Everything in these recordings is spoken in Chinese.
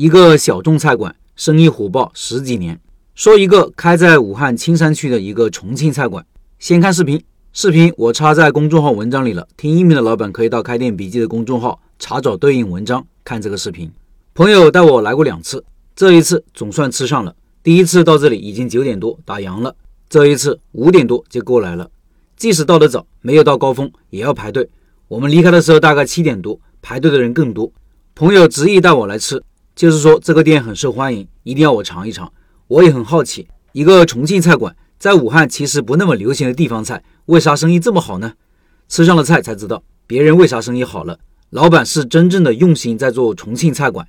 一个小众菜馆生意火爆十几年。说一个开在武汉青山区的一个重庆菜馆。先看视频，视频我插在公众号文章里了。听音频的老板可以到开店笔记的公众号查找对应文章看这个视频。朋友带我来过两次，这一次总算吃上了。第一次到这里已经九点多打烊了，这一次五点多就过来了。即使到得早，没有到高峰也要排队。我们离开的时候大概七点多，排队的人更多。朋友执意带我来吃，就是说这个店很受欢迎，一定要我尝一尝。我也很好奇，一个重庆菜馆在武汉其实不那么流行的地方菜，为啥生意这么好呢？吃上了菜才知道，别人为啥生意好了。老板是真正的用心在做重庆菜馆。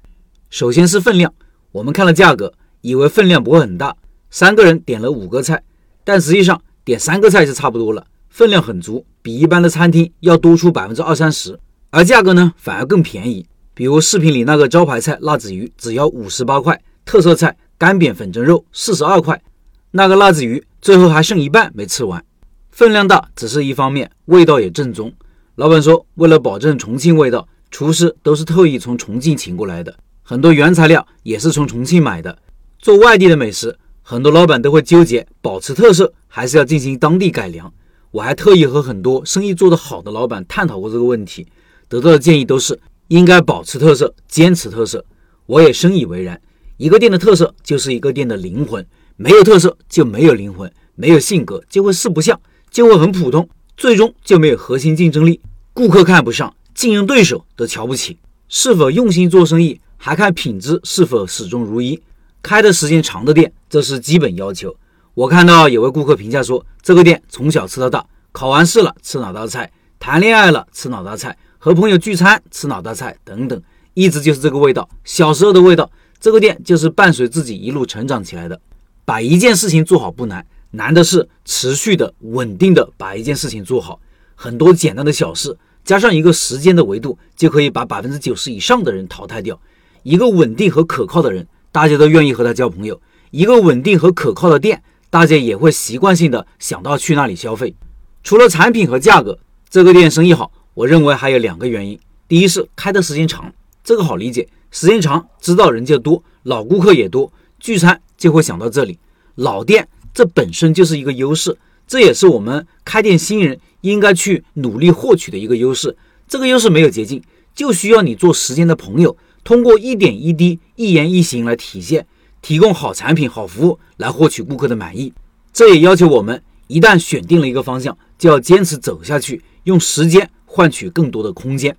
首先是分量，我们看了价格，以为分量不会很大，三个人点了五个菜，但实际上点三个菜就差不多了，分量很足，比一般的餐厅要多出百分之二三十，而价格呢反而更便宜。比如视频里那个招牌菜辣子鱼，只要五十八块，特色菜。干煸粉蒸肉四十二块，那个辣子鱼最后还剩一半没吃完，分量大只是一方面，味道也正宗。老板说，为了保证重庆味道，厨师都是特意从重庆请过来的，很多原材料也是从重庆买的。做外地的美食，很多老板都会纠结保持特色还是要进行当地改良。我还特意和很多生意做得好的老板探讨过这个问题，得到的建议都是应该保持特色，坚持特色。我也深以为然。一个店的特色就是一个店的灵魂，没有特色就没有灵魂，没有性格就会四不像，就会很普通，最终就没有核心竞争力，顾客看不上，竞争对手都瞧不起。是否用心做生意，还看品质是否始终如一。开的时间长的店，这是基本要求。我看到有位顾客评价说，这个店从小吃到大，考完试了吃哪道菜，谈恋爱了吃哪道菜，和朋友聚餐吃哪道菜等等，一直就是这个味道，小时候的味道。这个店就是伴随自己一路成长起来的。把一件事情做好不难，难的是持续的、稳定的把一件事情做好。很多简单的小事，加上一个时间的维度，就可以把百分之九十以上的人淘汰掉。一个稳定和可靠的人，大家都愿意和他交朋友。一个稳定和可靠的店，大家也会习惯性的想到去那里消费。除了产品和价格，这个店生意好，我认为还有两个原因。第一是开的时间长，这个好理解。时间长，知道人就多，老顾客也多，聚餐就会想到这里。老店这本身就是一个优势，这也是我们开店新人应该去努力获取的一个优势。这个优势没有捷径，就需要你做时间的朋友，通过一点一滴、一言一行来体现，提供好产品、好服务来获取顾客的满意。这也要求我们一旦选定了一个方向，就要坚持走下去，用时间换取更多的空间。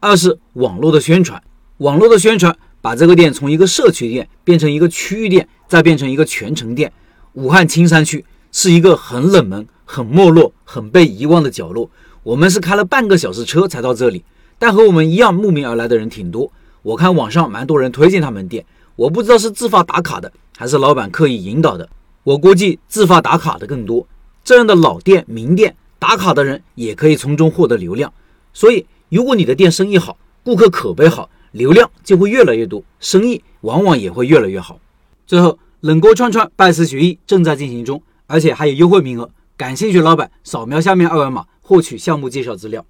二是网络的宣传。网络的宣传把这个店从一个社区店变成一个区域店，再变成一个全城店。武汉青山区是一个很冷门、很没落、很被遗忘的角落。我们是开了半个小时车才到这里，但和我们一样慕名而来的人挺多。我看网上蛮多人推荐他们店，我不知道是自发打卡的，还是老板刻意引导的。我估计自发打卡的更多。这样的老店、名店打卡的人也可以从中获得流量。所以，如果你的店生意好，顾客口碑好。流量就会越来越多，生意往往也会越来越好。最后，冷锅串串拜师学艺正在进行中，而且还有优惠名额，感兴趣老板扫描下面二维码获取项目介绍资料。